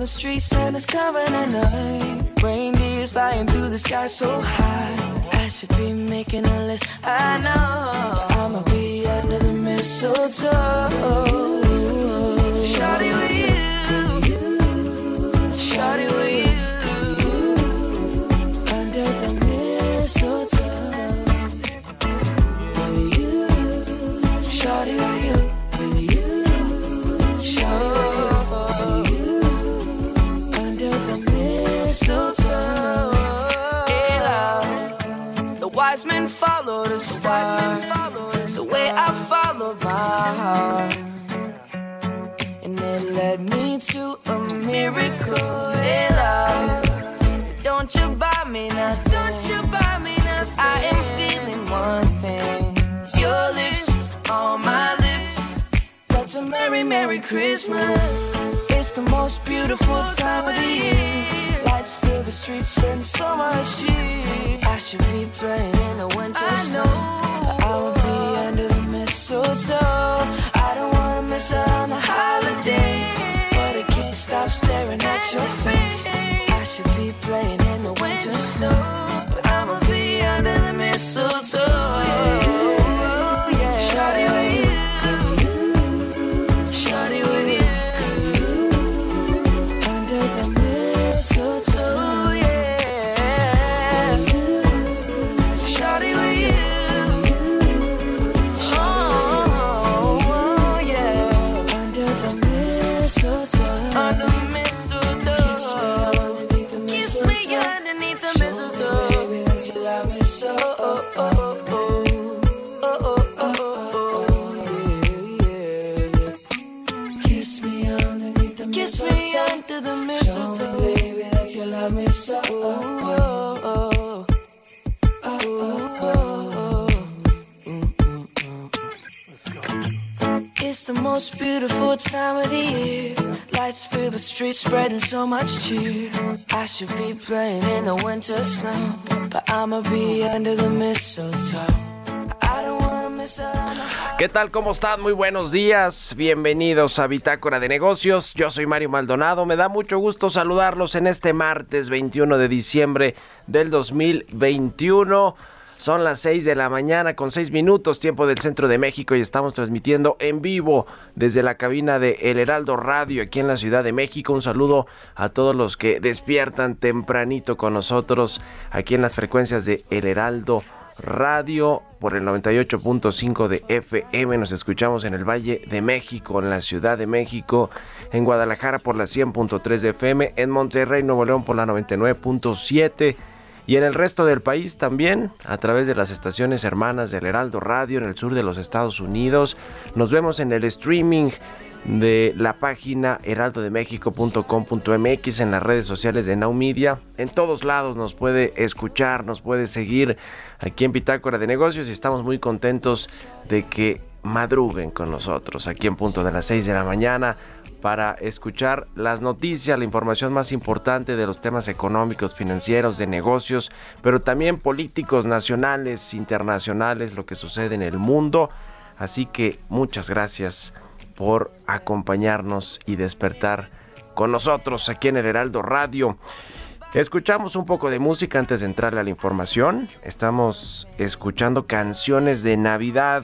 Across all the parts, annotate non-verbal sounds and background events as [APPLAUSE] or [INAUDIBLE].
the streets street, Santa's coming tonight. Reindeer's flying through the sky so high. I should be making a list, I know. I'ma be under the mistletoe. Shawty with you. Shawty with you. Wise men follow the star. The way I follow my heart. And it led me to a miracle. Hey, love. Don't you buy me nothing. Don't you buy me nothing. I am feeling one thing. Your lips on my lips. That's a merry, merry Christmas. It's the most beautiful time of the year. Lights fill the streets, spend so much cheer. I should be playing in the winter snow. But I will be under the mistletoe. I don't wanna miss out on the holiday. But I can't stop staring at your face. I should be playing in the winter snow. Most beautiful time of the year. Lights fill the streets, spreading so much cheer. I should be playing in the winter snow, but I'ma be under the mistletoe. I don't wanna miss out on the ¿Qué tal? ¿Cómo están? Muy buenos días. Bienvenidos a Bitácora de Negocios. Yo soy Mario Maldonado. Me da mucho gusto saludarlos en este martes 21 de diciembre del 2021. Son las 6 de la mañana con 6 minutos tiempo del centro de México y estamos transmitiendo en vivo desde la cabina de El Heraldo Radio aquí en la Ciudad de México. Un saludo a todos los que despiertan tempranito con nosotros aquí en las frecuencias de El Heraldo Radio por el 98.5 de FM. Nos escuchamos en el Valle de México, en la Ciudad de México, en Guadalajara por la 100.3 de FM, en Monterrey, Nuevo León por la 99.7 y en el resto del país también a través de las estaciones hermanas del Heraldo Radio en el sur de los Estados Unidos. Nos vemos en el streaming de la página heraldodemexico.com.mx en las redes sociales de Now Media. En todos lados nos puede escuchar, nos puede seguir aquí en Bitácora de Negocios y estamos muy contentos de que madruguen con nosotros aquí en punto de las 6 de la mañana para escuchar las noticias, la información más importante de los temas económicos, financieros, de negocios, pero también políticos nacionales, internacionales, lo que sucede en el mundo. Así que muchas gracias por acompañarnos y despertar con nosotros aquí en el Heraldo Radio. Escuchamos un poco de música antes de entrarle a la información. Estamos escuchando canciones de Navidad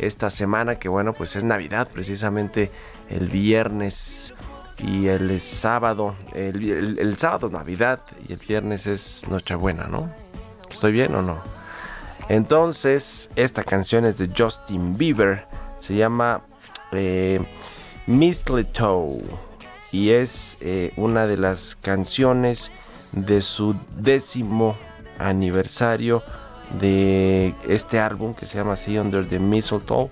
esta semana, que bueno, pues es Navidad precisamente el viernes y el sábado, el, el, sábado Navidad y el viernes es Nochebuena, ¿no? ¿Estoy bien o no? Entonces, esta canción es de Justin Bieber, se llama eh, Mistletoe y es eh, una de las canciones de su décimo aniversario de este álbum que se llama así Under the Mistletoe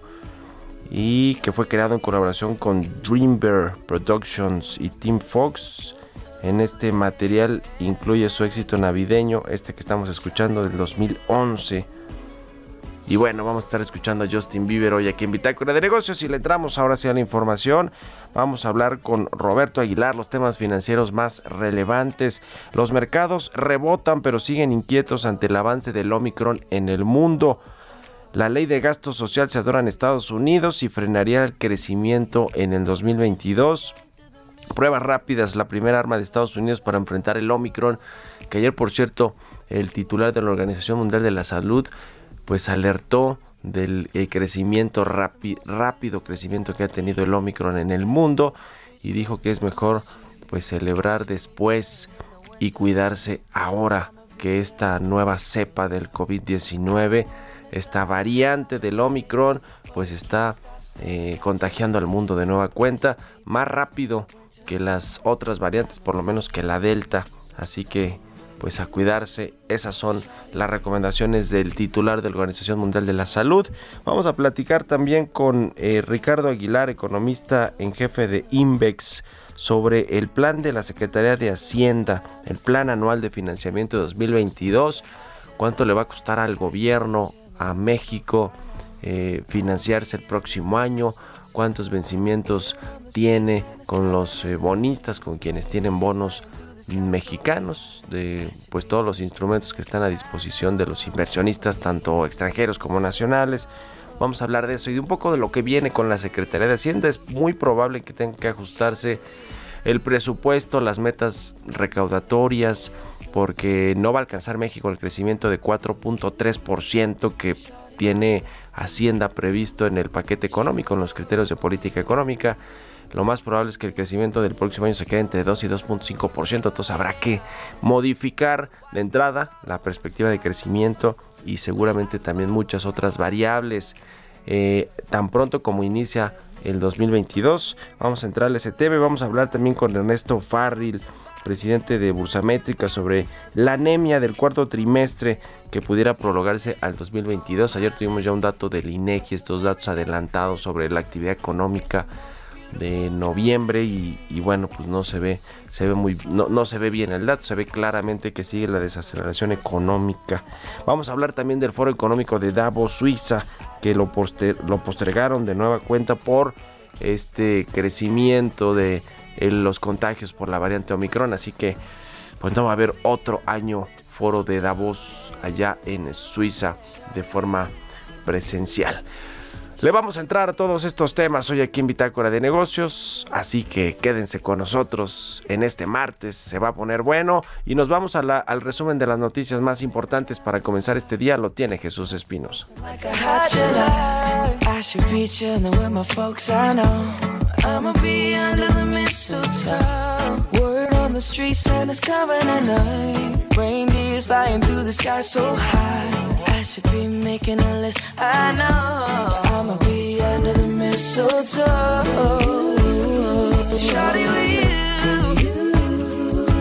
y que fue creado en colaboración con Dreambear Productions y Team Fox. En este material incluye su éxito navideño, este que estamos escuchando del 2011. Y bueno, vamos a estar escuchando a Justin Bieber hoy aquí en Bitácora de Negocios y le entramos ahora sí la información. Vamos a hablar con Roberto Aguilar los temas financieros más relevantes. Los mercados rebotan pero siguen inquietos ante el avance del Omicron en el mundo. La ley de gasto social se adora en Estados Unidos y frenaría el crecimiento en el 2022. Pruebas rápidas, la primera arma de Estados Unidos para enfrentar el Omicron, que ayer por cierto el titular de la Organización Mundial de la Salud pues alertó del eh, crecimiento rápido crecimiento que ha tenido el Omicron en el mundo y dijo que es mejor pues celebrar después y cuidarse ahora que esta nueva cepa del COVID-19 esta variante del Omicron pues está eh, contagiando al mundo de nueva cuenta más rápido que las otras variantes, por lo menos que la Delta. Así que pues a cuidarse. Esas son las recomendaciones del titular de la Organización Mundial de la Salud. Vamos a platicar también con eh, Ricardo Aguilar, economista en jefe de INVEX, sobre el plan de la Secretaría de Hacienda, el plan anual de financiamiento 2022, cuánto le va a costar al gobierno a México eh, financiarse el próximo año, cuántos vencimientos tiene con los eh, bonistas, con quienes tienen bonos mexicanos, de pues todos los instrumentos que están a disposición de los inversionistas, tanto extranjeros como nacionales. Vamos a hablar de eso y de un poco de lo que viene con la Secretaría de Hacienda. Es muy probable que tenga que ajustarse el presupuesto, las metas recaudatorias, porque no va a alcanzar México el crecimiento de 4.3% que tiene Hacienda previsto en el paquete económico, en los criterios de política económica. Lo más probable es que el crecimiento del próximo año se quede entre 2 y 2.5%, entonces habrá que modificar de entrada la perspectiva de crecimiento y seguramente también muchas otras variables. Eh, tan pronto como inicia el 2022, vamos a entrar al STV, vamos a hablar también con Ernesto Farril presidente de Bursamétrica, sobre la anemia del cuarto trimestre que pudiera prolongarse al 2022. Ayer tuvimos ya un dato del INEGI, estos datos adelantados sobre la actividad económica de noviembre y, bueno pues no se ve se ve muy no, no, se ve bien el dato se ve claramente que sigue la desaceleración económica vamos a hablar también del foro económico de Davos Suiza que lo, lo postergaron de nueva cuenta por este crecimiento de los contagios por la variante Omicron, así que pues no va a haber otro año foro de Davos allá en Suiza de forma presencial. Le vamos a entrar a todos estos temas hoy aquí en Bitácora de Negocios, así que quédense con nosotros en este martes, se va a poner bueno y nos vamos al resumen de las noticias más importantes para comenzar este día, lo tiene Jesús Espinos. I'ma be under the mistletoe. Word on the street, Santa's coming at night. Reindeer's flying through the sky so high. I should be making a list. I know I'ma be under the mistletoe. Shawty with you,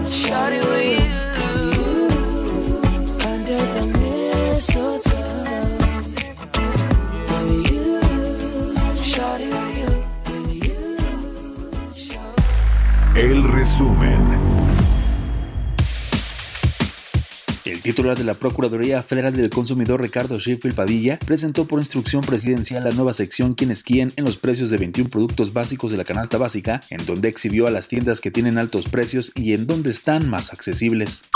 shawty with you. Titular de la Procuraduría Federal del Consumidor, Ricardo Sheffield Padilla, presentó por instrucción presidencial la nueva sección Quienes quieren en los precios de 21 productos básicos de la canasta básica, en donde exhibió a las tiendas que tienen altos precios y en donde están más accesibles.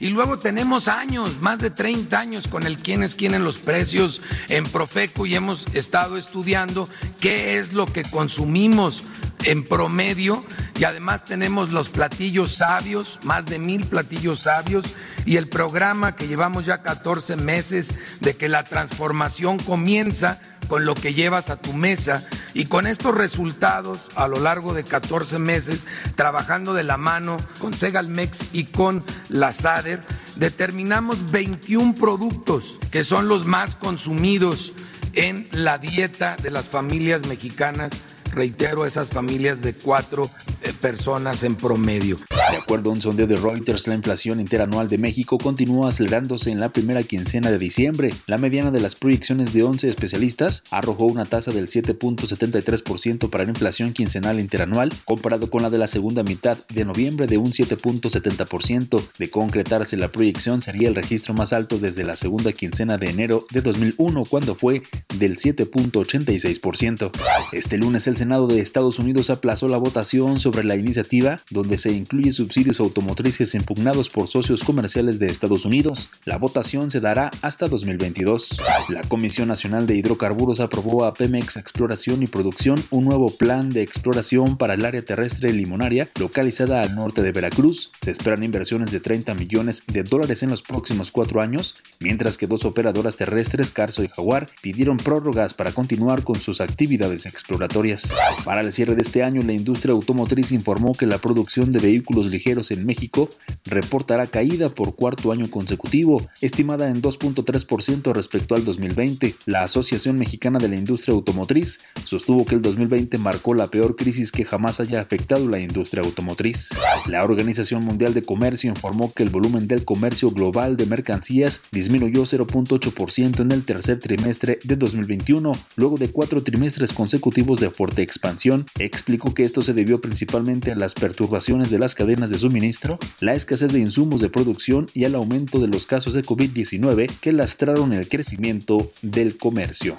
Y luego tenemos años, más de 30 años con el Quienes quieren los precios en Profeco y hemos estado estudiando qué es lo que consumimos en promedio Y además tenemos los platillos sabios, más de mil platillos sabios, y el programa que llevamos ya 14 meses de que la transformación comienza con lo que llevas a tu mesa y con estos resultados a lo largo de 14 meses trabajando de la mano con Segalmex y con la SADER, determinamos 21 productos que son los más consumidos en la dieta de las familias mexicanas reitero, esas familias de cuatro eh, personas en promedio. De acuerdo a un sondeo de Reuters, la inflación interanual de México continúa acelerándose en la primera quincena de diciembre. La mediana de las proyecciones de 11 especialistas arrojó una tasa del 7.73% para la inflación quincenal interanual, comparado con la de la segunda mitad de noviembre de un 7.70%. De concretarse la proyección sería el registro más alto desde la segunda quincena de enero de 2001, cuando fue del 7.86%. Este lunes el Senado de Estados Unidos aplazó la votación sobre la iniciativa donde se incluye subsidios automotrices impugnados por socios comerciales de Estados Unidos. La votación se dará hasta 2022. La Comisión Nacional de Hidrocarburos aprobó a Pemex Exploración y Producción un nuevo plan de exploración para el área terrestre limonaria localizada al norte de Veracruz. Se esperan inversiones de 30 millones de dólares en los próximos cuatro años, mientras que dos operadoras terrestres, Carso y Jaguar, pidieron prórrogas para continuar con sus actividades exploratorias. Para el cierre de este año, la industria automotriz informó que la producción de vehículos ligeros en México reportará caída por cuarto año consecutivo, estimada en 2.3% respecto al 2020. La Asociación Mexicana de la Industria Automotriz sostuvo que el 2020 marcó la peor crisis que jamás haya afectado la industria automotriz. La Organización Mundial de Comercio informó que el volumen del comercio global de mercancías disminuyó 0.8% en el tercer trimestre de 2021, luego de cuatro trimestres consecutivos de fuerte expansión, explicó que esto se debió principalmente a las perturbaciones de las cadenas de suministro, la escasez de insumos de producción y al aumento de los casos de COVID-19 que lastraron el crecimiento del comercio.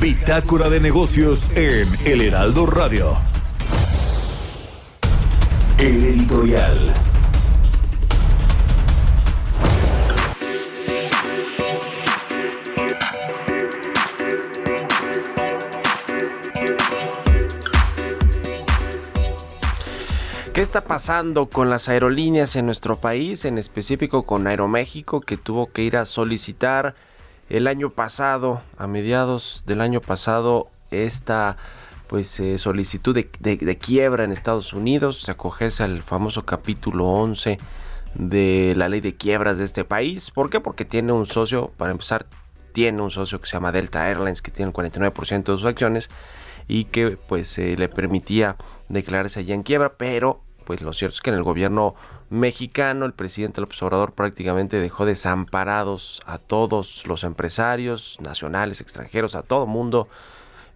Bitácora de negocios en El Heraldo Radio. El editorial. ¿Qué está pasando con las aerolíneas en nuestro país, en específico con Aeroméxico, que tuvo que ir a solicitar el año pasado, a mediados del año pasado, esta pues eh, solicitud de, quiebra en Estados Unidos, acogerse al famoso capítulo 11 de la ley de quiebras de este país. ¿Por qué? Porque tiene un socio, para empezar, tiene un socio que se llama Delta Airlines, que tiene el 49% de sus acciones y que pues eh, le permitía declararse allá en quiebra, pero pues lo cierto es que en el gobierno mexicano el presidente López Obrador prácticamente dejó desamparados a todos los empresarios nacionales, extranjeros, a todo mundo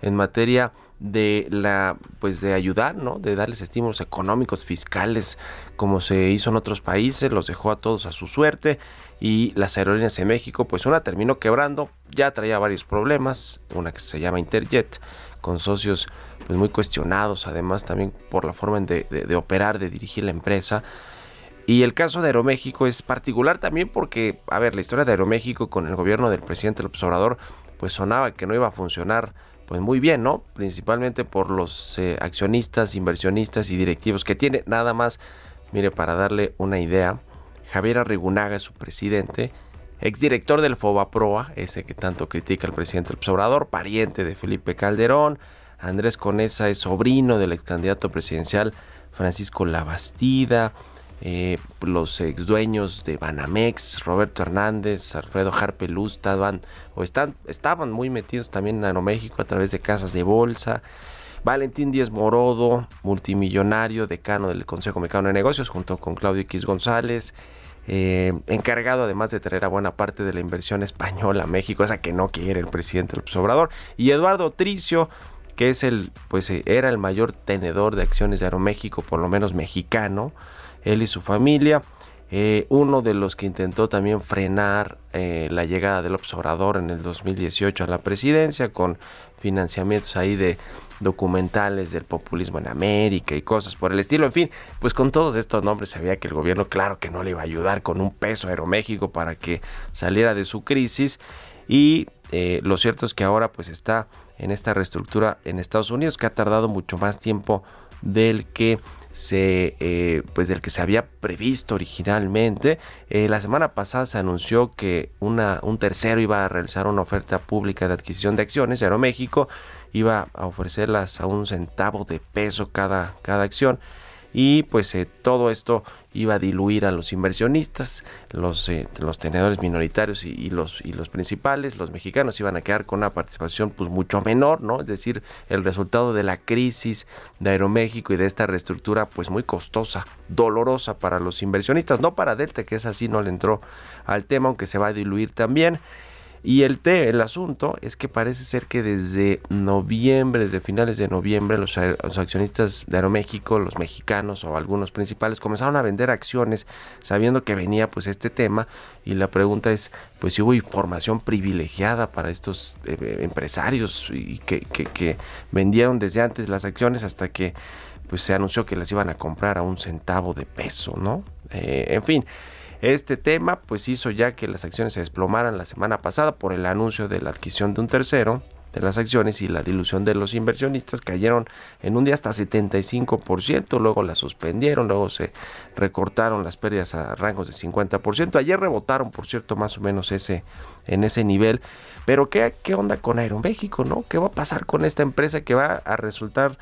en materia de la pues de ayudar, ¿no? De darles estímulos económicos, fiscales, como se hizo en otros países, los dejó a todos a su suerte y las aerolíneas en México, pues una terminó quebrando, ya traía varios problemas, una que se llama Interjet con socios pues muy cuestionados, además también por la forma de, operar, de dirigir la empresa. Y el caso de Aeroméxico es particular también porque, a ver, la historia de Aeroméxico con el gobierno del presidente López Obrador, pues sonaba que no iba a funcionar pues muy bien, ¿no? Principalmente por los eh, accionistas, inversionistas y directivos que tiene. Nada más, mire, para darle una idea, Javier Arrigunaga es su presidente, exdirector del FOBAPROA, ese que tanto critica el presidente López Obrador, pariente de Felipe Calderón, Andrés Conesa es sobrino del ex candidato presidencial Francisco Labastida. Eh, los ex dueños de Banamex, Roberto Hernández, Alfredo Harpeluz estaban o están, estaban muy metidos también en Aeroméxico a través de casas de bolsa. Valentín Díez Morodo, multimillonario, decano del Consejo Mexicano de Negocios, junto con Claudio X González, eh, encargado además de traer a buena parte de la inversión española a México, esa que no quiere el presidente López Obrador, y Eduardo Tricio, que es el, pues eh, era el mayor tenedor de acciones de Aeroméxico, por lo menos mexicano, él y su familia. Eh, uno de los que intentó también frenar eh, la llegada del observador en el 2018 a la presidencia con financiamientos ahí de documentales del populismo en América y cosas por el estilo. En fin, pues con todos estos nombres sabía que el gobierno claro que no le iba a ayudar con un peso a Aeroméxico para que saliera de su crisis y lo cierto es que ahora pues está en esta reestructura en Estados Unidos que ha tardado mucho más tiempo del que se eh, pues del que se había previsto originalmente eh, la semana pasada se anunció que un tercero iba a realizar una oferta pública de adquisición de acciones Aeroméxico iba a ofrecerlas a un centavo de peso cada, cada acción y pues eh, todo esto iba a diluir a los inversionistas, los, eh, los tenedores minoritarios y, los, y los principales, los mexicanos iban a quedar con una participación pues mucho menor, ¿no? Es decir, el resultado de la crisis de Aeroméxico y de esta reestructura pues muy costosa, dolorosa para los inversionistas, no para Delta que es así, no le entró al tema, aunque se va a diluir también. Y el, té, el asunto es que parece ser que desde noviembre, desde finales de noviembre, los, accionistas de Aeroméxico, los mexicanos o algunos principales, comenzaron a vender acciones sabiendo que venía pues este tema. Y la pregunta es, pues si hubo información privilegiada para estos eh, empresarios y que, que, vendieron desde antes las acciones hasta que pues se anunció que las iban a comprar a un centavo de peso, ¿no? Eh, en fin. Este tema pues hizo ya que las acciones se desplomaran la semana pasada por el anuncio de la adquisición de un tercero de las acciones y la dilución de los inversionistas cayeron en un día hasta 75%, luego la suspendieron, luego se recortaron las pérdidas a rangos de 50%. Ayer rebotaron, por cierto, más o menos ese en ese nivel. Pero ¿qué, qué onda con Aeroméxico, no? ¿Qué va a pasar con esta empresa que va a resultar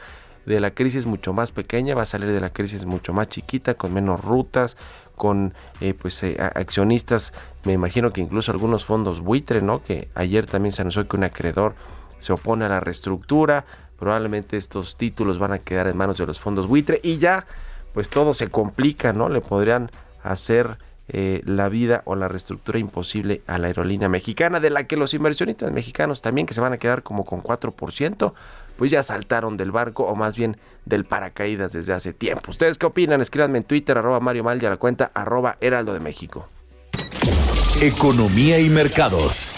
de la crisis mucho más pequeña, va a salir de la crisis mucho más chiquita, con menos rutas, con eh, pues eh, accionistas, me imagino que incluso algunos fondos buitre, ¿no? Que ayer también se anunció que un acreedor se opone a la reestructura, probablemente estos títulos van a quedar en manos de los fondos buitre y ya pues todo se complica, ¿no? Le podrían hacer eh, la vida o la reestructura imposible a la aerolínea mexicana, de la que los inversionistas mexicanos también que se van a quedar como con 4%, pues ya saltaron del barco o más bien del paracaídas desde hace tiempo. ¿Ustedes qué opinan? Escríbanme en Twitter, arroba Mario Mal y a la cuenta arroba Heraldo de México. Economía y mercados.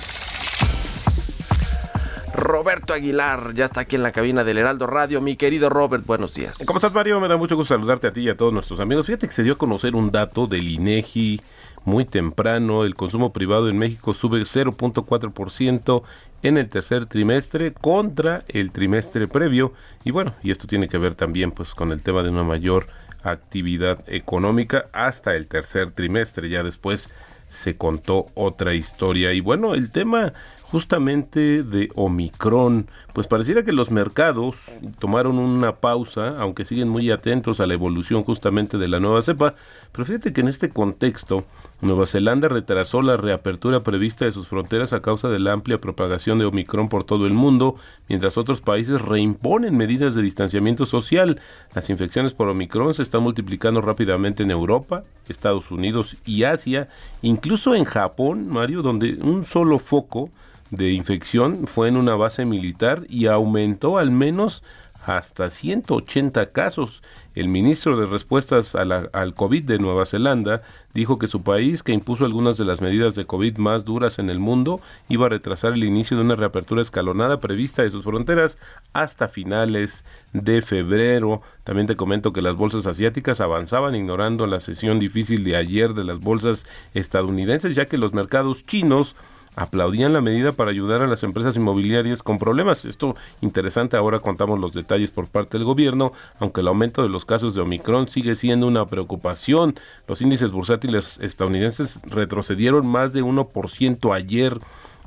Roberto Aguilar ya está aquí en la cabina del Heraldo Radio. Mi querido Robert, buenos días. ¿Cómo estás, Mario? Me da mucho gusto saludarte a ti y a todos nuestros amigos. Fíjate que se dio a conocer un dato del INEGI muy temprano. El consumo privado en México sube 0.4% en el tercer trimestre contra el trimestre previo. Y bueno, y esto tiene que ver también pues con el tema de una mayor actividad económica hasta el tercer trimestre, ya después se contó otra historia. Y bueno, el tema justamente de Omicron, pues pareciera que los mercados tomaron una pausa, aunque siguen muy atentos a la evolución justamente de la nueva cepa, pero fíjate que en este contexto Nueva Zelanda retrasó la reapertura prevista de sus fronteras a causa de la amplia propagación de Omicron por todo el mundo, mientras otros países reimponen medidas de distanciamiento social. Las infecciones por Omicron se están multiplicando rápidamente en Europa, Estados Unidos y Asia, incluso en Japón, Mario, donde un solo foco de infección fue en una base militar y aumentó al menos hasta 180 casos. El ministro de Respuestas al COVID de Nueva Zelanda dijo que su país, que impuso algunas de las medidas de COVID más duras en el mundo, iba a retrasar el inicio de una reapertura escalonada prevista de sus fronteras hasta finales de febrero. También te comento que las bolsas asiáticas avanzaban ignorando la sesión difícil de ayer de las bolsas estadounidenses, ya que los mercados chinos aplaudían la medida para ayudar a las empresas inmobiliarias con problemas. Esto interesante, ahora contamos los detalles por parte del gobierno, aunque el aumento de los casos de Omicron sigue siendo una preocupación. Los índices bursátiles estadounidenses retrocedieron más de 1% ayer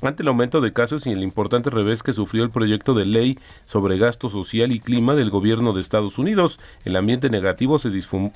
ante el aumento de casos y el importante revés que sufrió el proyecto de ley sobre gasto social y clima del gobierno de Estados Unidos. El ambiente negativo se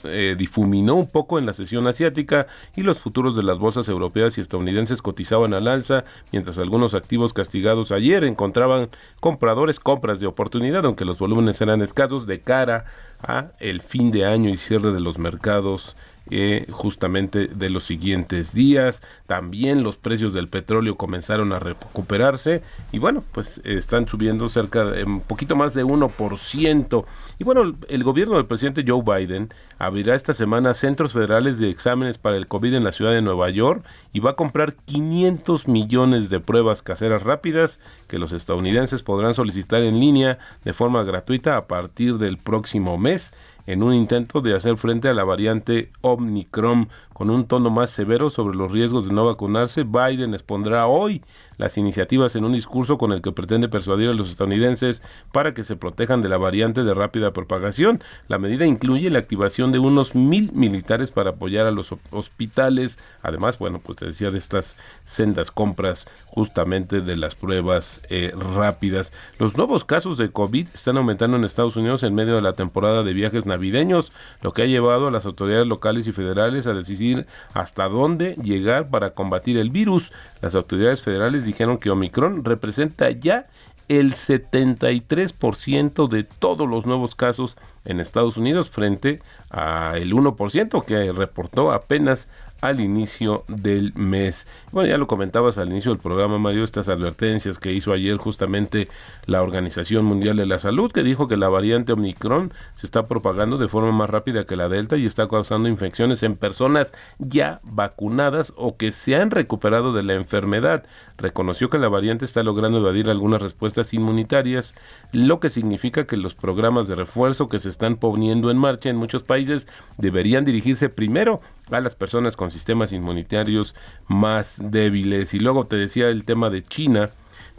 eh, difuminó un poco en la sesión asiática y los futuros de las bolsas europeas y estadounidenses cotizaban al alza, mientras algunos activos castigados ayer encontraban compradores compras de oportunidad, aunque los volúmenes eran escasos de cara a el fin de año y cierre de los mercados eh, justamente de los siguientes días. También los precios del petróleo comenzaron a recuperarse y bueno, pues están subiendo cerca de un poquito más de 1%. Y bueno, el gobierno del presidente Joe Biden abrirá esta semana centros federales de exámenes para el COVID en la ciudad de Nueva York y va a comprar 500 millones de pruebas caseras rápidas que los estadounidenses podrán solicitar en línea de forma gratuita a partir del próximo mes en un intento de hacer frente a la variante Omicron con un tono más severo sobre los riesgos de no vacunarse. Biden expondrá hoy las iniciativas en un discurso con el que pretende persuadir a los estadounidenses para que se protejan de la variante de rápida propagación. La medida incluye la activación de unos mil militares para apoyar a los hospitales. Además, bueno, pues te decía de estas sendas compras justamente de las pruebas eh, rápidas. Los nuevos casos de COVID están aumentando en Estados Unidos en medio de la temporada de viajes navideños, lo que ha llevado a las autoridades locales y federales a decidir hasta dónde llegar para combatir el virus. Las autoridades federales dijeron que Omicron representa ya el 73% de todos los nuevos casos en Estados Unidos frente a el 1% que reportó apenas al inicio del mes. Bueno, ya lo comentabas al inicio del programa, Mario, estas advertencias que hizo ayer justamente la Organización Mundial de la Salud, que dijo que la variante Omicron se está propagando de forma más rápida que la Delta y está causando infecciones en personas ya vacunadas o que se han recuperado de la enfermedad. Reconoció que la variante está logrando evadir algunas respuestas inmunitarias, lo que significa que los programas de refuerzo que se están poniendo en marcha en muchos países deberían dirigirse primero a las personas con sistemas inmunitarios más débiles. Y luego te decía el tema de China.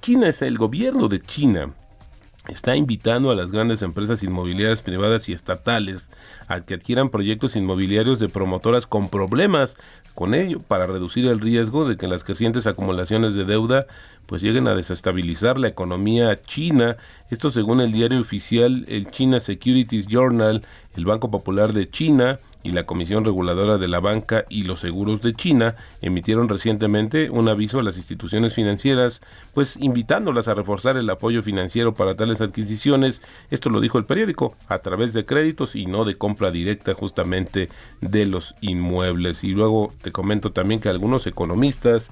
China es el gobierno de China está invitando a las grandes empresas inmobiliarias privadas y estatales a que adquieran proyectos inmobiliarios de promotoras con problemas con ello para reducir el riesgo de que las crecientes acumulaciones de deuda pues lleguen a desestabilizar la economía china. Esto según el diario oficial el China Securities Journal, el Banco Popular de China y la Comisión Reguladora de la Banca y los Seguros de China emitieron recientemente un aviso a las instituciones financieras, pues invitándolas a reforzar el apoyo financiero para tales adquisiciones. Esto lo dijo el periódico, a través de créditos y no de compra directa justamente de los inmuebles. Y luego te comento también que algunos economistas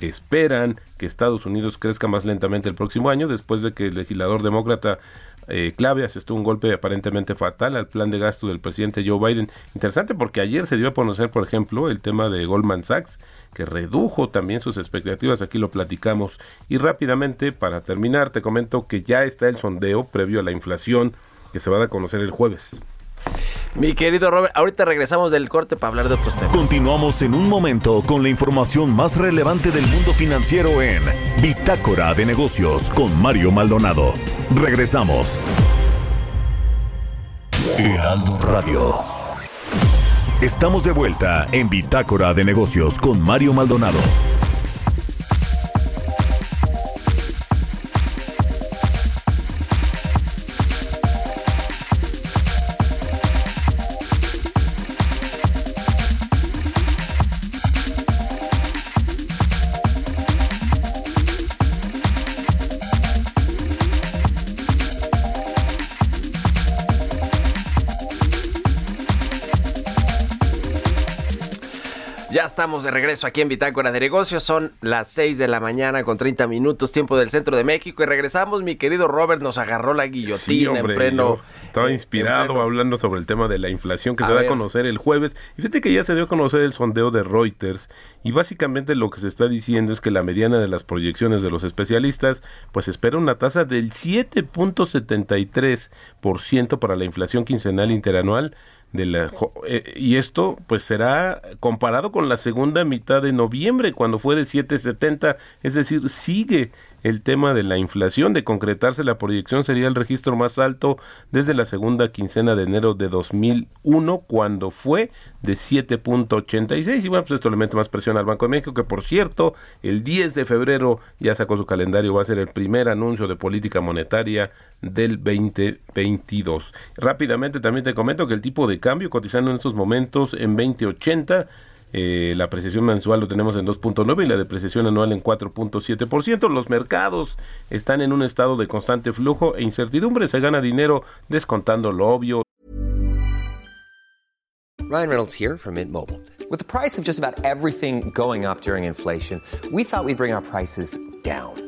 esperan que Estados Unidos crezca más lentamente el próximo año después de que el legislador demócrata eh, clave asestó un golpe aparentemente fatal al plan de gasto del presidente Joe Biden. Interesante porque ayer se dio a conocer, por ejemplo, el tema de Goldman Sachs, que redujo también sus expectativas, aquí lo platicamos. Y rápidamente, para terminar, te comento que ya está el sondeo previo a la inflación que se va a dar a conocer el jueves. Mi querido Robert, ahorita regresamos del corte para hablar de otros temas. Continuamos en un momento con la información más relevante del mundo financiero en Bitácora de Negocios con Mario Maldonado. Regresamos. Heraldo Radio. Estamos de vuelta en Bitácora de Negocios con Mario Maldonado. Estamos de regreso aquí en Bitácora de Negocios. Son las 6 de la mañana con 30 minutos, tiempo del centro de México. Y regresamos. Mi querido Robert nos agarró la guillotina en pleno. Estaba inspirado hablando sobre el tema de la inflación que se va a conocer el jueves. Y fíjate que ya se dio a conocer el sondeo de Reuters. Y básicamente lo que se está diciendo es que la mediana de las proyecciones de los especialistas, pues espera una tasa del 7.73% para la inflación quincenal interanual de la eh, y esto pues será comparado con la segunda mitad de noviembre cuando fue de 7.70, es decir, sigue el tema de la inflación. De concretarse la proyección sería el registro más alto desde la segunda quincena de enero de 2001, cuando fue de 7.86. Y bueno, pues esto le mete más presión al Banco de México, que por cierto, el 10 de febrero ya sacó su calendario, va a ser el primer anuncio de política monetaria del 2022. Rápidamente también te comento que el tipo de cambio cotizando en estos momentos en 2080 eh, la apreciación mensual lo tenemos en 2.9 y la depreciación anual en 4.7%. Los mercados están en un estado de constante flujo e incertidumbre. Se gana dinero descontando lo obvio. Ryan Reynolds here from Mint Mobile. With the price of just about everything going up during inflation, we thought we'd bring our prices down.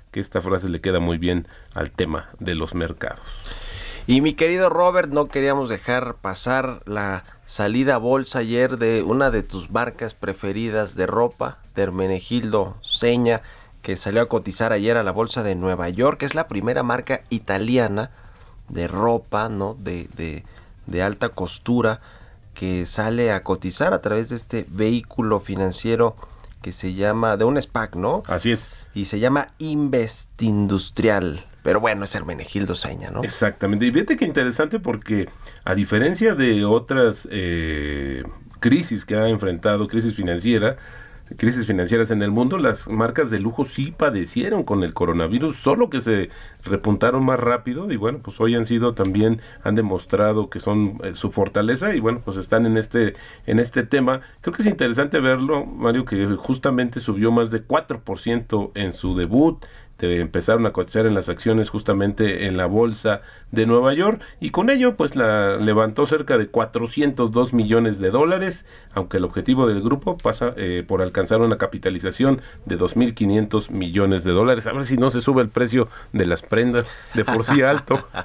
que esta frase le queda muy bien al tema de los mercados. Y mi querido Robert, no queríamos dejar pasar la salida a bolsa ayer de una de tus marcas preferidas de ropa, de Hermenegildo Seña, que salió a cotizar ayer a la bolsa de Nueva York, que es la primera marca italiana de ropa, ¿no? De, de, de alta costura que sale a cotizar a través de este vehículo financiero que se llama, de un SPAC, ¿no? Así es. Y se llama Investindustrial. Pero bueno, es Hermenegildo Seña, ¿no? Exactamente. Y fíjate que interesante porque a diferencia de otras eh, crisis que ha enfrentado, crisis financiera, crisis financieras en el mundo, las marcas de lujo sí padecieron con el coronavirus, solo que se repuntaron más rápido y bueno, pues hoy han sido también, han demostrado que son eh, su fortaleza y bueno, pues están en este, en este tema. Creo que es interesante verlo, Mario, que justamente subió más de 4% en su debut, empezaron a cotizar en las acciones justamente en la bolsa de Nueva York y con ello pues la levantó cerca de 402 millones de dólares, aunque el objetivo del grupo pasa eh, por alcanzar una capitalización de 2.500 millones de dólares. A ver si no se sube el precio de las prendas de por sí alto. [LAUGHS]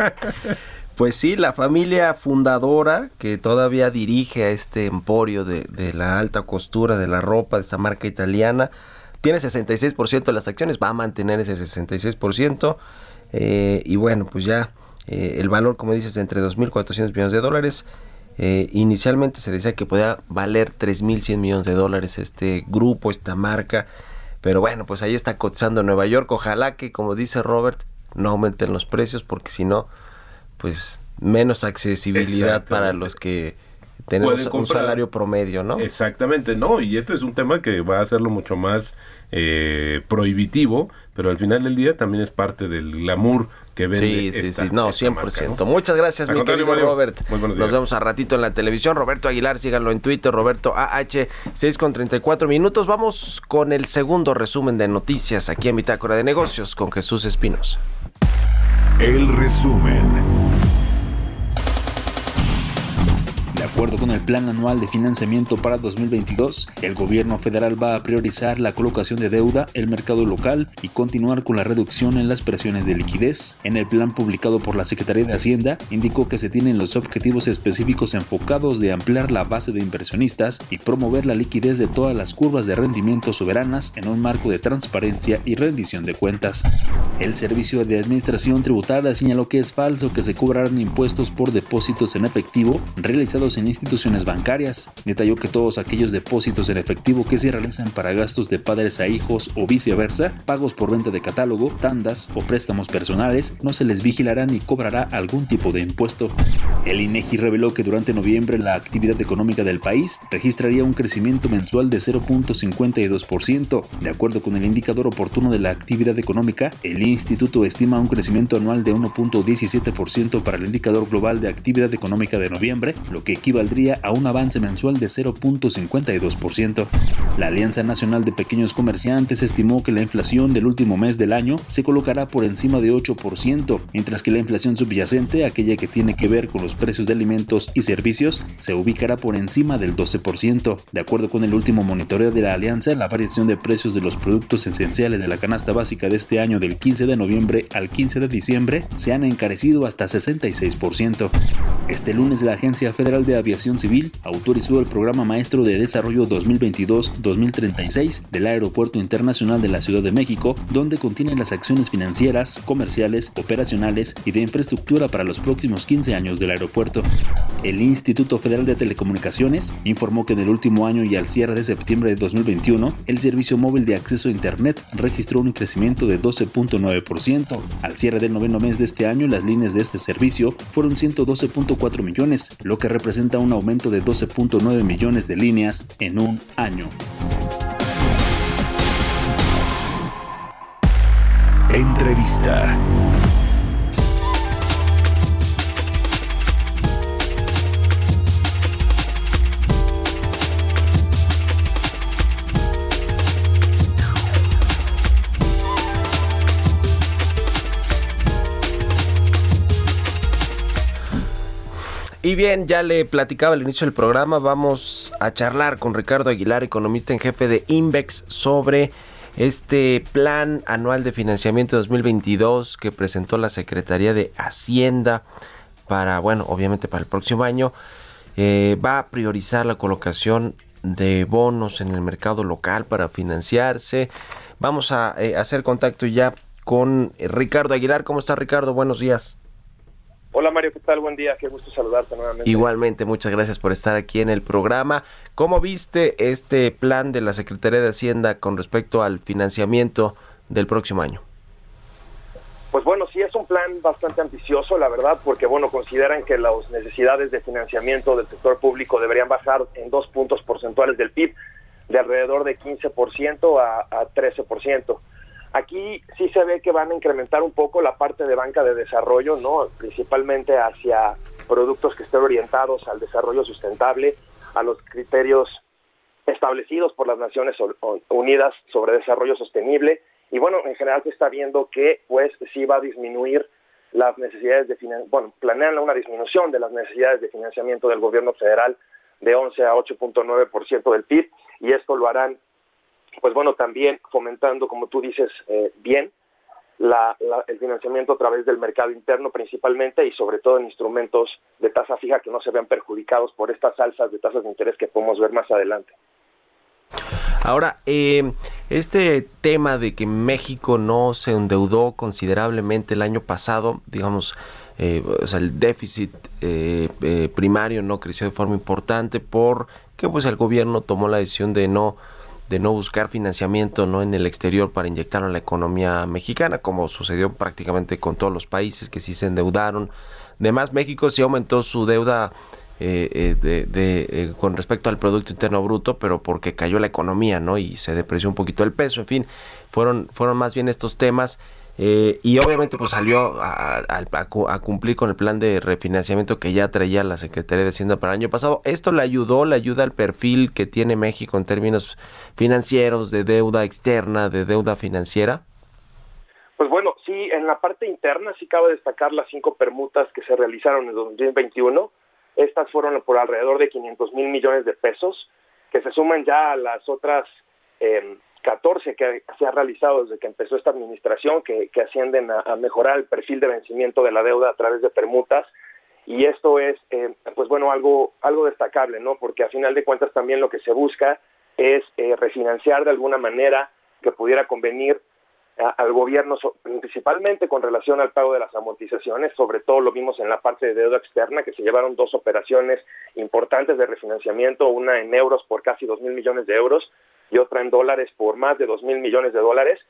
Pues sí, la familia fundadora que todavía dirige a este emporio de, de la alta costura de la ropa de esta marca italiana, tiene 66% de las acciones, va a mantener ese 66%. Eh, y bueno, pues ya eh, el valor, como dices, entre 2.400 millones de dólares. Eh, inicialmente se decía que podía valer 3.100 millones de dólares este grupo, esta marca. Pero bueno, pues ahí está cotizando en Nueva York. Ojalá que, como dice Robert, no aumenten los precios porque si no, pues menos accesibilidad para los que tenemos un salario promedio, ¿no? Exactamente, no, y este es un tema que va a hacerlo mucho más eh, prohibitivo, pero al final del día también es parte del glamour que vende. Sí, sí, sí, no, 100%. Muchas gracias, mi querido Robert. Nos vemos a ratito en la televisión. Roberto Aguilar, síganlo en Twitter, Roberto AH, 6 con 34 minutos. Vamos con el segundo resumen de noticias aquí en Bitácora de Negocios con Jesús Espinosa. El resumen. Acuerdo con el Plan Anual de Financiamiento para 2022, el gobierno federal va a priorizar la colocación de deuda, el mercado local y continuar con la reducción en las presiones de liquidez. En el plan publicado por la Secretaría de Hacienda, indicó que se tienen los objetivos específicos enfocados de ampliar la base de inversionistas y promover la liquidez de todas las curvas de rendimiento soberanas en un marco de transparencia y rendición de cuentas. El Servicio de Administración Tributaria señaló que es falso que se cobrarán impuestos por depósitos en efectivo realizados en instituciones bancarias. Detalló que todos aquellos depósitos en efectivo que se realizan para gastos de padres a hijos o viceversa, pagos por venta de catálogo, tandas o préstamos personales, no se les vigilará ni cobrará algún tipo de impuesto. El INEGI reveló que durante noviembre la actividad económica del país registraría un crecimiento mensual de 0.52%. De acuerdo con el indicador oportuno de la actividad económica, el instituto estima un crecimiento anual de 1.17% para el indicador global de actividad económica de noviembre, lo que equivaldría a un avance mensual de 0.52%. La Alianza Nacional de Pequeños Comerciantes estimó que la inflación del último mes del año se colocará por encima de 8%, mientras que la inflación subyacente, aquella que tiene que ver con los precios de alimentos y servicios, se ubicará por encima del 12%. De acuerdo con el último monitoreo de la Alianza, la variación de precios de los productos esenciales de la canasta básica de este año del 15 de noviembre al 15 de diciembre se han encarecido hasta 66%. Este lunes la Agencia Federal de Aviación Civil autorizó el Programa Maestro de Desarrollo 2022-2036 del Aeropuerto Internacional de la Ciudad de México, donde contiene las acciones financieras, comerciales, operacionales y de infraestructura para los próximos 15 años del aeropuerto. El Instituto Federal de Telecomunicaciones informó que en el último año y al cierre de septiembre de 2021, el servicio móvil de acceso a Internet registró un crecimiento de 12.9%. Al cierre del noveno mes de este año, las líneas de este servicio fueron 112.4 millones, lo que representa presenta un aumento de 12.9 millones de líneas en un año. Entrevista. Y bien, ya le platicaba al inicio del programa, vamos a charlar con Ricardo Aguilar, economista en jefe de Invex, sobre este plan anual de financiamiento 2022 que presentó la Secretaría de Hacienda para, bueno, obviamente para el próximo año. Eh, va a priorizar la colocación de bonos en el mercado local para financiarse. Vamos a eh, hacer contacto ya con Ricardo Aguilar. ¿Cómo está Ricardo? Buenos días. Hola Mario, ¿qué tal? Buen día, qué gusto saludarte nuevamente. Igualmente, muchas gracias por estar aquí en el programa. ¿Cómo viste este plan de la Secretaría de Hacienda con respecto al financiamiento del próximo año? Pues bueno, sí es un plan bastante ambicioso, la verdad, porque bueno, consideran que las necesidades de financiamiento del sector público deberían bajar en dos puntos porcentuales del PIB, de alrededor de 15% a, a 13%. Aquí sí se ve que van a incrementar un poco la parte de banca de desarrollo, ¿no? Principalmente hacia productos que estén orientados al desarrollo sustentable, a los criterios establecidos por las Naciones Unidas sobre desarrollo sostenible. Y bueno, en general se está viendo que pues sí va a disminuir las necesidades de bueno, planean una disminución de las necesidades de financiamiento del gobierno federal de 11 a 8.9% del PIB y esto lo harán pues bueno, también fomentando, como tú dices, eh, bien la, el financiamiento a través del mercado interno principalmente y sobre todo en instrumentos de tasa fija que no se vean perjudicados por estas alzas de tasas de interés que podemos ver más adelante. Ahora, eh, este tema de que México no se endeudó considerablemente el año pasado, digamos, eh, o sea, el déficit primario no creció de forma importante porque pues el gobierno tomó la decisión de no de no buscar financiamiento no en el exterior para inyectar a la economía mexicana como sucedió prácticamente con todos los países que sí se endeudaron además México sí aumentó su deuda eh, eh, de, eh, con respecto al producto interno bruto pero porque cayó la economía no y se depreció un poquito el peso. En fin fueron fueron más bien estos temas eh, y obviamente pues salió a, a, cumplir con el plan de refinanciamiento que ya traía la Secretaría de Hacienda para el año pasado. ¿Esto le ayudó, le ayuda al perfil que tiene México en términos financieros, de deuda externa, de deuda financiera? Pues bueno, sí, en la parte interna sí cabe destacar las cinco permutas que se realizaron en 2021. Estas fueron por alrededor de 500 mil millones de pesos, que se suman ya a las otras eh, 14 que se ha realizado desde que empezó esta administración, que, ascienden a, mejorar el perfil de vencimiento de la deuda a través de permutas. Y esto es, eh, pues bueno, algo, algo destacable, ¿no? Porque a final de cuentas también lo que se busca es eh, refinanciar de alguna manera que pudiera convenir al gobierno, principalmente con relación al pago de las amortizaciones, sobre todo lo vimos en la parte de deuda externa, que se llevaron dos operaciones importantes de refinanciamiento, una en euros por casi dos mil millones de euros y otra en dólares por más de dos mil millones de dólares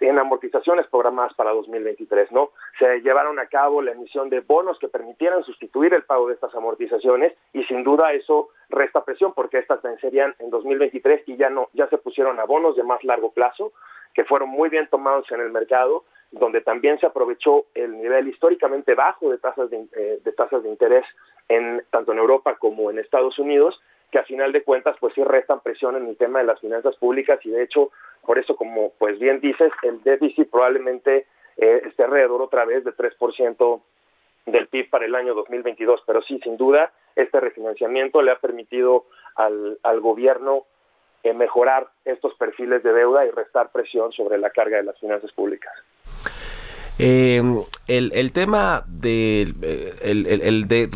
en amortizaciones programadas para 2023, ¿no? Se llevaron a cabo la emisión de bonos que permitieran sustituir el pago de estas amortizaciones y sin duda eso resta presión porque estas vencerían en 2023 y ya no ya se pusieron a bonos de más largo plazo que fueron muy bien tomados en el mercado, donde también se aprovechó el nivel históricamente bajo de tasas de, eh, de tasas de interés en tanto en Europa como en Estados Unidos que a final de cuentas pues sí restan presión en el tema de las finanzas públicas y de hecho por eso como pues bien dices el déficit probablemente eh, esté alrededor otra vez de 3% del PIB para el año 2022 pero sí sin duda este refinanciamiento le ha permitido al, al gobierno eh, mejorar estos perfiles de deuda y restar presión sobre la carga de las finanzas públicas. Eh, el, el tema del el, el de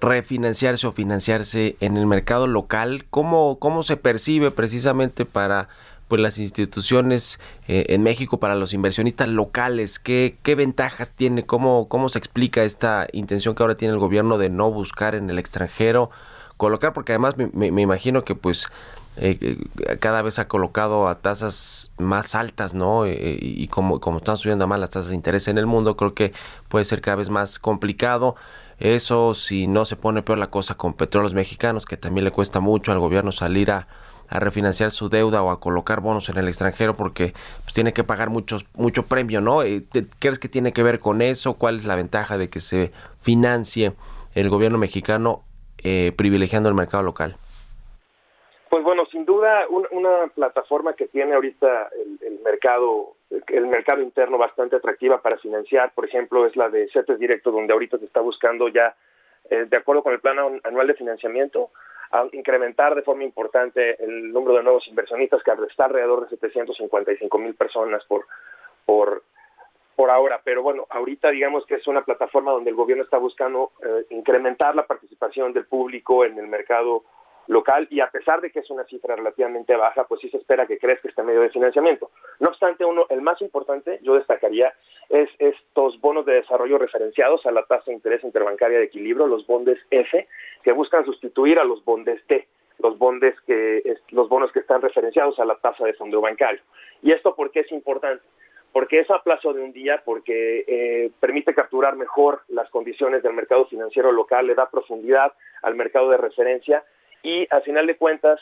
refinanciarse o financiarse en el mercado local? ¿Cómo, cómo se percibe precisamente para pues las instituciones eh, en México para los inversionistas locales? ¿Qué, qué ventajas tiene? ¿Cómo, ¿Cómo se explica esta intención que ahora tiene el gobierno de no buscar en el extranjero colocar? Porque además me, imagino que pues eh, eh, cada vez ha colocado a tasas más altas, ¿no? y como, como están subiendo más las tasas de interés en el mundo, creo que puede ser cada vez más complicado. Eso si no se pone peor la cosa con petróleos mexicanos, que también le cuesta mucho al gobierno salir a, refinanciar su deuda o a colocar bonos en el extranjero porque pues, tiene que pagar mucho premio, ¿no? Eh, ¿Crees que tiene que ver con eso? ¿Cuál es la ventaja de que se financie el gobierno mexicano eh, privilegiando el mercado local? Pues bueno, sin duda una plataforma que tiene ahorita el, mercado el mercado interno bastante atractiva para financiar, por ejemplo, es la de CETES Directo, donde ahorita se está buscando ya eh, de acuerdo con el plan anual de financiamiento, a incrementar de forma importante el número de nuevos inversionistas, que está alrededor de 755 mil personas por, por, por ahora. Pero bueno, ahorita digamos que es una plataforma donde el gobierno está buscando eh, incrementar la participación del público en el mercado local y a pesar de que es una cifra relativamente baja, pues sí se espera que crezca este medio de financiamiento. No obstante, uno, el más importante, yo destacaría, es estos bonos de desarrollo referenciados a la tasa de interés interbancaria de equilibrio, los bondes F, que buscan sustituir a los bondes T, los bondes que los bonos que están referenciados a la tasa de fondo bancario. ¿Y esto por qué es importante? Porque es a plazo de un día, porque eh, permite capturar mejor las condiciones del mercado financiero local, le da profundidad al mercado de referencia y al final de cuentas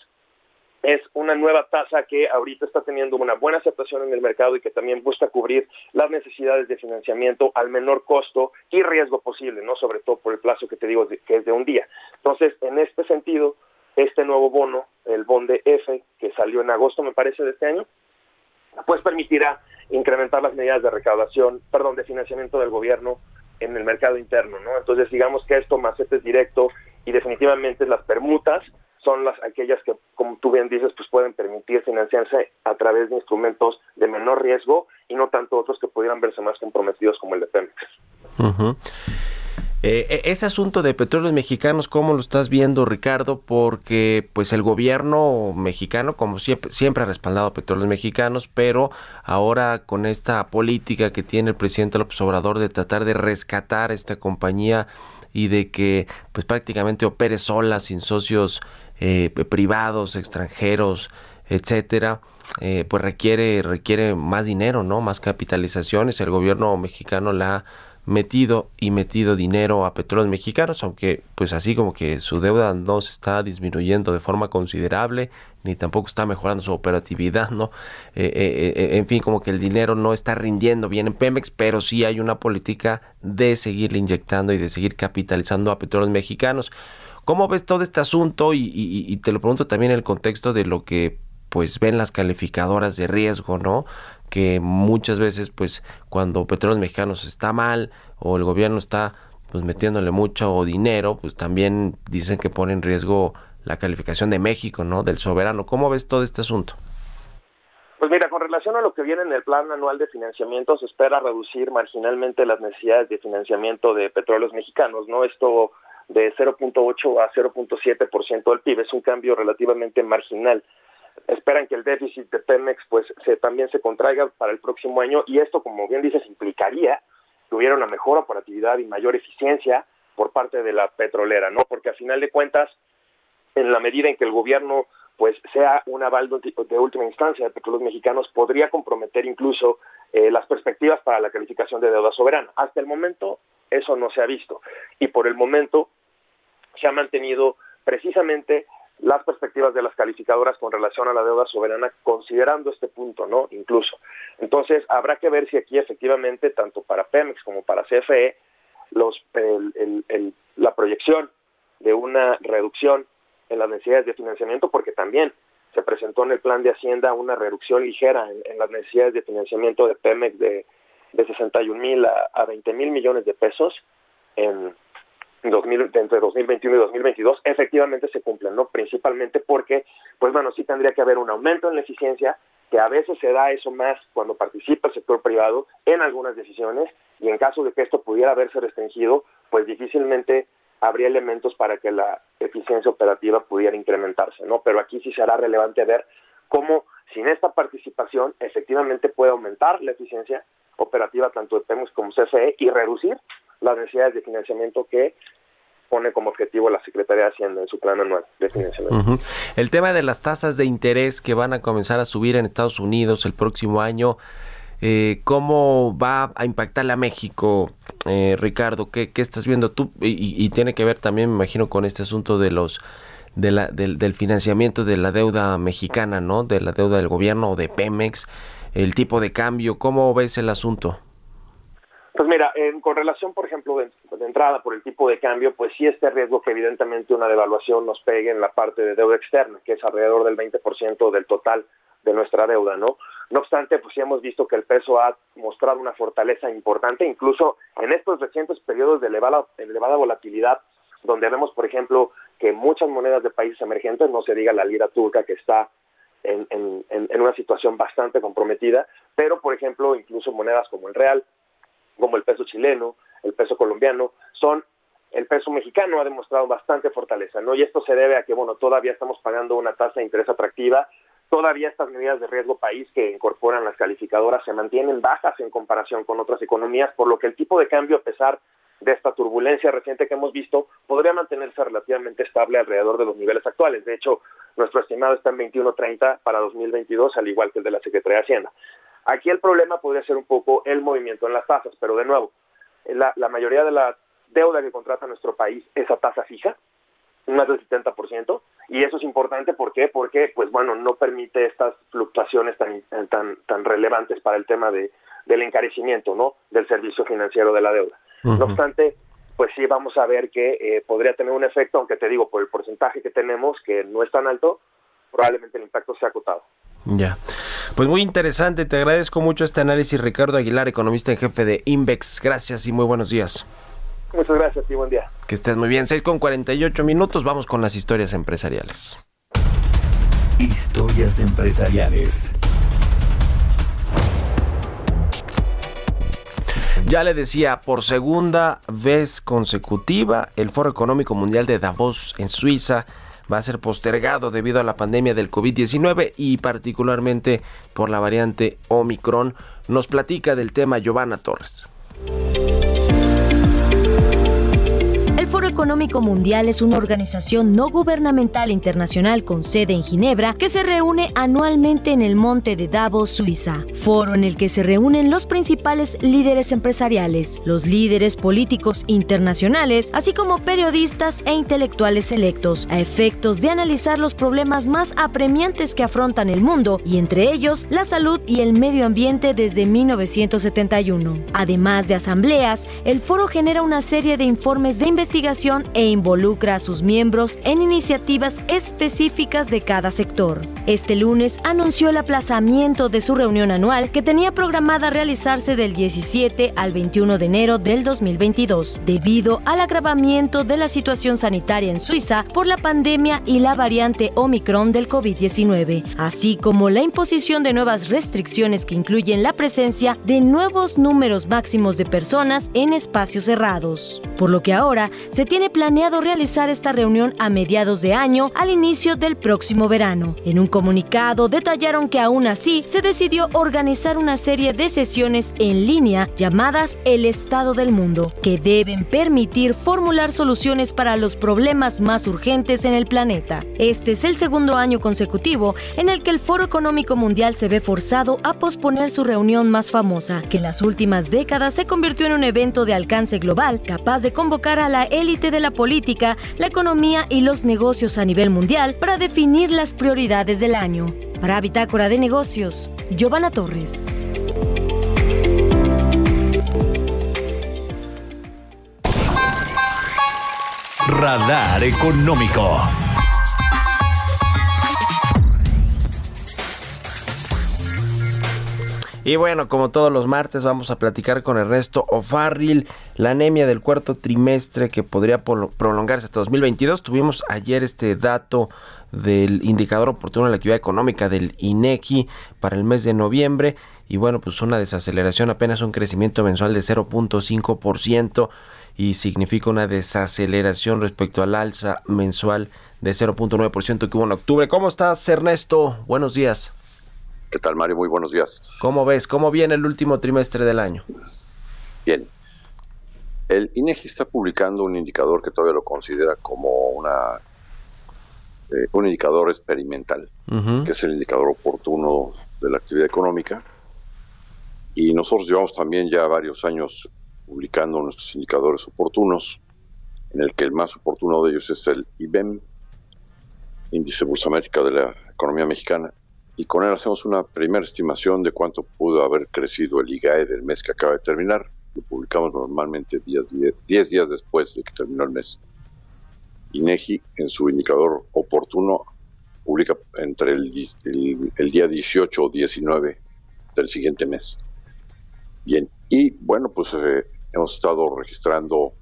es una nueva tasa que ahorita está teniendo una buena aceptación en el mercado y que también busca cubrir las necesidades de financiamiento al menor costo y riesgo posible, no sobre todo por el plazo que te digo que es de un día. Entonces, en este sentido, este nuevo bono, el Bonde F, que salió en agosto, me parece, de este año, pues permitirá incrementar las medidas de recaudación, perdón, de financiamiento del gobierno en el mercado interno, ¿no? Entonces, digamos que esto más este es directo y definitivamente las permutas son las aquellas que, como tú bien dices, pues pueden permitir financiarse a través de instrumentos de menor riesgo y no tanto otros que pudieran verse más comprometidos como el de Pemex. Eh, e, ese asunto de petróleos mexicanos, ¿cómo lo estás viendo, Ricardo? Porque pues el gobierno mexicano, como siempre, siempre ha respaldado petróleos mexicanos, pero ahora con esta política que tiene el presidente López Obrador de tratar de rescatar esta compañía y de que pues prácticamente opere sola sin socios eh, privados extranjeros etcétera eh, pues requiere requiere más dinero no más capitalizaciones. El gobierno mexicano la ha metido y metido dinero a petróleos mexicanos, aunque pues así como que su deuda no se está disminuyendo de forma considerable, ni tampoco está mejorando su operatividad, ¿no? Eh, eh, eh, en fin, como que el dinero no está rindiendo bien en Pemex, pero sí hay una política de seguirle inyectando y de seguir capitalizando a petróleos mexicanos. ¿Cómo ves todo este asunto? Y, y te lo pregunto también en el contexto de lo que pues ven las calificadoras de riesgo, ¿no? Que muchas veces pues cuando Petróleos Mexicanos está mal o el gobierno está pues metiéndole mucho dinero, pues también dicen que pone en riesgo la calificación de México, ¿no? Del soberano. ¿Cómo ves todo este asunto? Pues mira, con relación a lo que viene en el plan anual de financiamiento, se espera reducir marginalmente las necesidades de financiamiento de petróleos mexicanos, ¿no? Esto de 0.8 a 0.7% del PIB es un cambio relativamente marginal esperan que el déficit de Pemex pues se, también se contraiga para el próximo año y esto como bien dices implicaría que hubiera una mejor operatividad y mayor eficiencia por parte de la petrolera, ¿no? Porque a final de cuentas en la medida en que el gobierno pues sea un aval de última instancia de petróleos mexicanos podría comprometer incluso eh, las perspectivas para la calificación de deuda soberana. Hasta el momento eso no se ha visto y por el momento se ha mantenido precisamente las perspectivas de las calificadoras con relación a la deuda soberana, considerando este punto, ¿no? Incluso. Entonces, habrá que ver si aquí efectivamente, tanto para Pemex como para CFE, los, la proyección de una reducción en las necesidades de financiamiento, porque también se presentó en el plan de Hacienda una reducción ligera en, las necesidades de financiamiento de Pemex de, de 61 mil a, a 20 mil millones de pesos en, 2000, entre 2021 y 2022 efectivamente se cumplen, ¿no? Principalmente porque, pues bueno, sí tendría que haber un aumento en la eficiencia, que a veces se da eso más cuando participa el sector privado en algunas decisiones y en caso de que esto pudiera haberse restringido, pues difícilmente habría elementos para que la eficiencia operativa pudiera incrementarse, ¿no? Pero aquí sí será relevante ver cómo sin esta participación efectivamente puede aumentar la eficiencia operativa tanto de PEMUS como CFE y reducir las necesidades de financiamiento que pone como objetivo la Secretaría de Hacienda en su plan anual de financiamiento. El tema de las tasas de interés que van a comenzar a subir en Estados Unidos el próximo año, eh, ¿cómo va a impactar a México, eh, Ricardo? ¿Qué, estás viendo tú? Y, tiene que ver también, me imagino, con este asunto de los de la, del, del financiamiento de la deuda mexicana, ¿no? De la deuda del gobierno o de Pemex, el tipo de cambio. ¿Cómo ves el asunto? Pues mira, con relación, por ejemplo, de, entrada por el tipo de cambio, pues sí este riesgo que evidentemente una devaluación nos pegue en la parte de deuda externa, que es alrededor del 20% del total de nuestra deuda, ¿no? No obstante, pues sí hemos visto que el peso ha mostrado una fortaleza importante, incluso en estos recientes periodos de elevada, elevada volatilidad, donde vemos, por ejemplo, que muchas monedas de países emergentes, no se diga la lira turca que está en una situación bastante comprometida, pero, por ejemplo, incluso monedas como el real, como el peso chileno, el peso colombiano, son el peso mexicano ha demostrado bastante fortaleza, ¿no? Y esto se debe a que, bueno, todavía estamos pagando una tasa de interés atractiva, todavía estas medidas de riesgo país que incorporan las calificadoras se mantienen bajas en comparación con otras economías, por lo que el tipo de cambio, a pesar de esta turbulencia reciente que hemos visto, podría mantenerse relativamente estable alrededor de los niveles actuales. De hecho, nuestro estimado está en 21.30 para 2022, al igual que el de la Secretaría de Hacienda. Aquí el problema podría ser un poco el movimiento en las tasas, pero de nuevo, la, la mayoría de la deuda que contrata nuestro país es a tasa fija, más del 70%, y eso es importante ¿por qué? porque pues bueno, no permite estas fluctuaciones tan tan tan relevantes para el tema de del encarecimiento, ¿no? del servicio financiero de la deuda. No obstante, pues sí vamos a ver que eh, podría tener un efecto, aunque te digo por el porcentaje que tenemos que no es tan alto, probablemente el impacto sea acotado. Ya. Pues muy interesante, te agradezco mucho este análisis Ricardo Aguilar, economista en jefe de Invex. Gracias y muy buenos días. Muchas gracias y buen día. Que estés muy bien. 6 con 48 minutos. Vamos con las historias empresariales. Historias empresariales. Ya le decía, por segunda vez consecutiva, el Foro Económico Mundial de Davos en Suiza va a ser postergado debido a la pandemia del COVID-19 y particularmente por la variante Omicron. Nos platica del tema Giovanna Torres. Económico Mundial es una organización no gubernamental internacional con sede en Ginebra que se reúne anualmente en el monte de Davos, Suiza. Foro en el que se reúnen los principales líderes empresariales, los líderes políticos internacionales, así como periodistas e intelectuales electos, a efectos de analizar los problemas más apremiantes que afrontan el mundo y entre ellos la salud y el medio ambiente desde 1971. Además de asambleas, el foro genera una serie de informes de investigación e involucra a sus miembros en iniciativas específicas de cada sector. Este lunes anunció el aplazamiento de su reunión anual que tenía programada realizarse del 17 al 21 de enero del 2022, debido al agravamiento de la situación sanitaria en Suiza por la pandemia y la variante Omicron del COVID-19, así como la imposición de nuevas restricciones que incluyen la presencia de nuevos números máximos de personas en espacios cerrados. Por lo que ahora se tiene planeado realizar esta reunión a mediados de año al inicio del próximo verano. En un comunicado detallaron que aún así se decidió organizar una serie de sesiones en línea llamadas El Estado del Mundo, que deben permitir formular soluciones para los problemas más urgentes en el planeta. Este es el segundo año consecutivo en el que el Foro Económico Mundial se ve forzado a posponer su reunión más famosa, que en las últimas décadas se convirtió en un evento de alcance global capaz de convocar a la élite de la política, la economía y los negocios a nivel mundial para definir las prioridades del año. Para Bitácora de Negocios, Giovanna Torres. Radar Económico. Y bueno, como todos los martes, vamos a platicar con Ernesto O'Farrill, la anemia del cuarto trimestre que podría prolongarse hasta 2022. Tuvimos ayer este dato del indicador oportuno de la actividad económica del INEGI para el mes de noviembre. Y bueno, pues una desaceleración, apenas un crecimiento mensual de 0.5% y significa una desaceleración respecto al alza mensual de 0.9% que hubo en octubre. ¿Cómo estás, Ernesto? Buenos días. ¿Qué tal, Mario? Muy buenos días. ¿Cómo ves? ¿Cómo viene el último trimestre del año? Bien. El INEGI está publicando un indicador que todavía lo considera como una eh, un indicador experimental, que es el indicador oportuno de la actividad económica. Y nosotros llevamos también ya varios años publicando nuestros indicadores oportunos, en el que el más oportuno de ellos es el IBEM, Índice Bursámétrica de la Economía Mexicana, y con él hacemos una primera estimación de cuánto pudo haber crecido el IGAE del mes que acaba de terminar. Lo publicamos normalmente 10 días después de que terminó el mes. INEGI, en su indicador oportuno, publica entre el, el, día 18 o 19 del siguiente mes. Bien, y bueno, pues eh, hemos estado registrando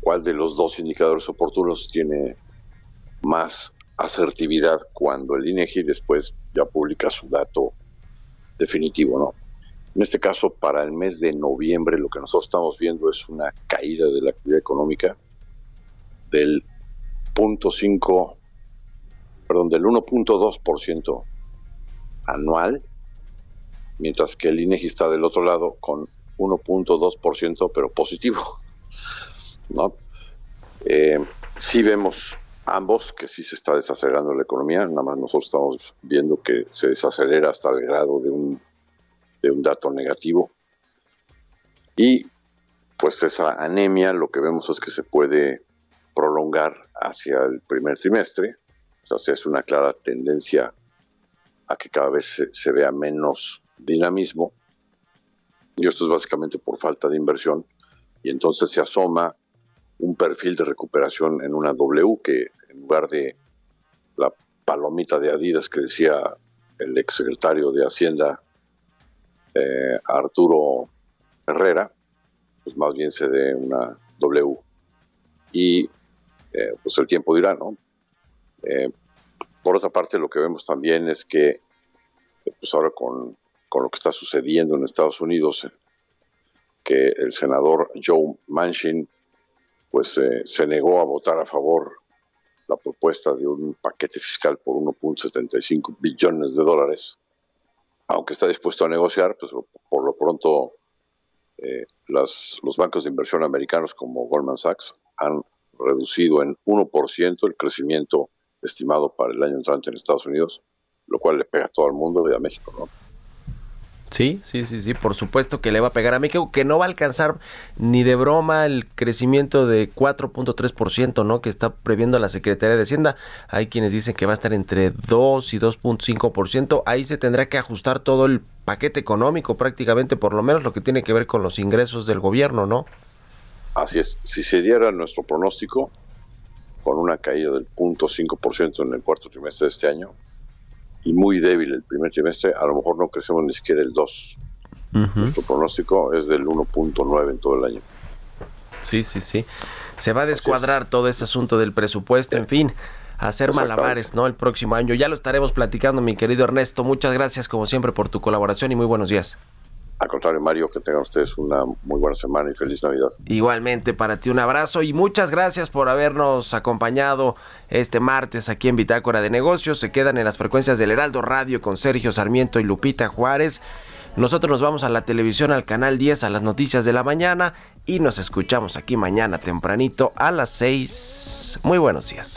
cuál de los dos indicadores oportunos tiene más asertividad cuando el INEGI después ya publica su dato definitivo, ¿no? En este caso, para el mes de noviembre, lo que nosotros estamos viendo es una caída de la actividad económica del 0.5, perdón, del 1.2% anual, mientras que el INEGI está del otro lado con 1.2%, pero positivo. [LAUGHS] ¿no? Eh, sí vemos ambos que sí se está desacelerando la economía, nada más nosotros estamos viendo que se desacelera hasta el grado de un, de un dato negativo. Y pues esa anemia lo que vemos es que se puede prolongar hacia el primer trimestre, sea, es una clara tendencia a que cada vez se, se vea menos dinamismo, y esto es básicamente por falta de inversión, y entonces se asoma un perfil de recuperación en una W que en lugar de la palomita de Adidas que decía el exsecretario de Hacienda eh, Arturo Herrera, pues más bien se dé una W. Y eh, pues el tiempo dirá, ¿no? Eh, por otra parte, lo que vemos también es que, pues ahora con, con lo que está sucediendo en Estados Unidos, que el senador Joe Manchin pues eh, se negó a votar a favor la propuesta de un paquete fiscal por 1.75 billones de dólares, aunque está dispuesto a negociar, pues por lo pronto eh, las, los bancos de inversión americanos como Goldman Sachs han reducido en 1% el crecimiento estimado para el año entrante en Estados Unidos, lo cual le pega a todo el mundo y a México, ¿no? Sí, sí, sí, sí, por supuesto que le va a pegar a México, que no va a alcanzar ni de broma el crecimiento de 4.3%, ¿no? Que está previendo la Secretaría de Hacienda. Hay quienes dicen que va a estar entre 2 y 2.5%. Ahí se tendrá que ajustar todo el paquete económico, prácticamente, por lo menos lo que tiene que ver con los ingresos del gobierno, ¿no? Así es. Si se diera nuestro pronóstico, con una caída del 0.5% en el cuarto trimestre de este año, y muy débil el primer trimestre, a lo mejor no crecemos ni siquiera el 2. Nuestro pronóstico es del 1.9 en todo el año. Sí, sí, sí. Se va a descuadrar todo ese asunto del presupuesto, en fin, hacer malabares, ¿no? El próximo año. Ya lo estaremos platicando, mi querido Ernesto. Muchas gracias, como siempre, por tu colaboración y muy buenos días. Al contrario, Mario, que tengan ustedes una muy buena semana y feliz Navidad. Igualmente para ti un abrazo y muchas gracias por habernos acompañado este martes aquí en Bitácora de Negocios. Se quedan en las frecuencias del Heraldo Radio con Sergio Sarmiento y Lupita Juárez. Nosotros nos vamos a la televisión, al canal 10, a las noticias de la mañana y nos escuchamos aquí mañana tempranito a las 6. Muy buenos días.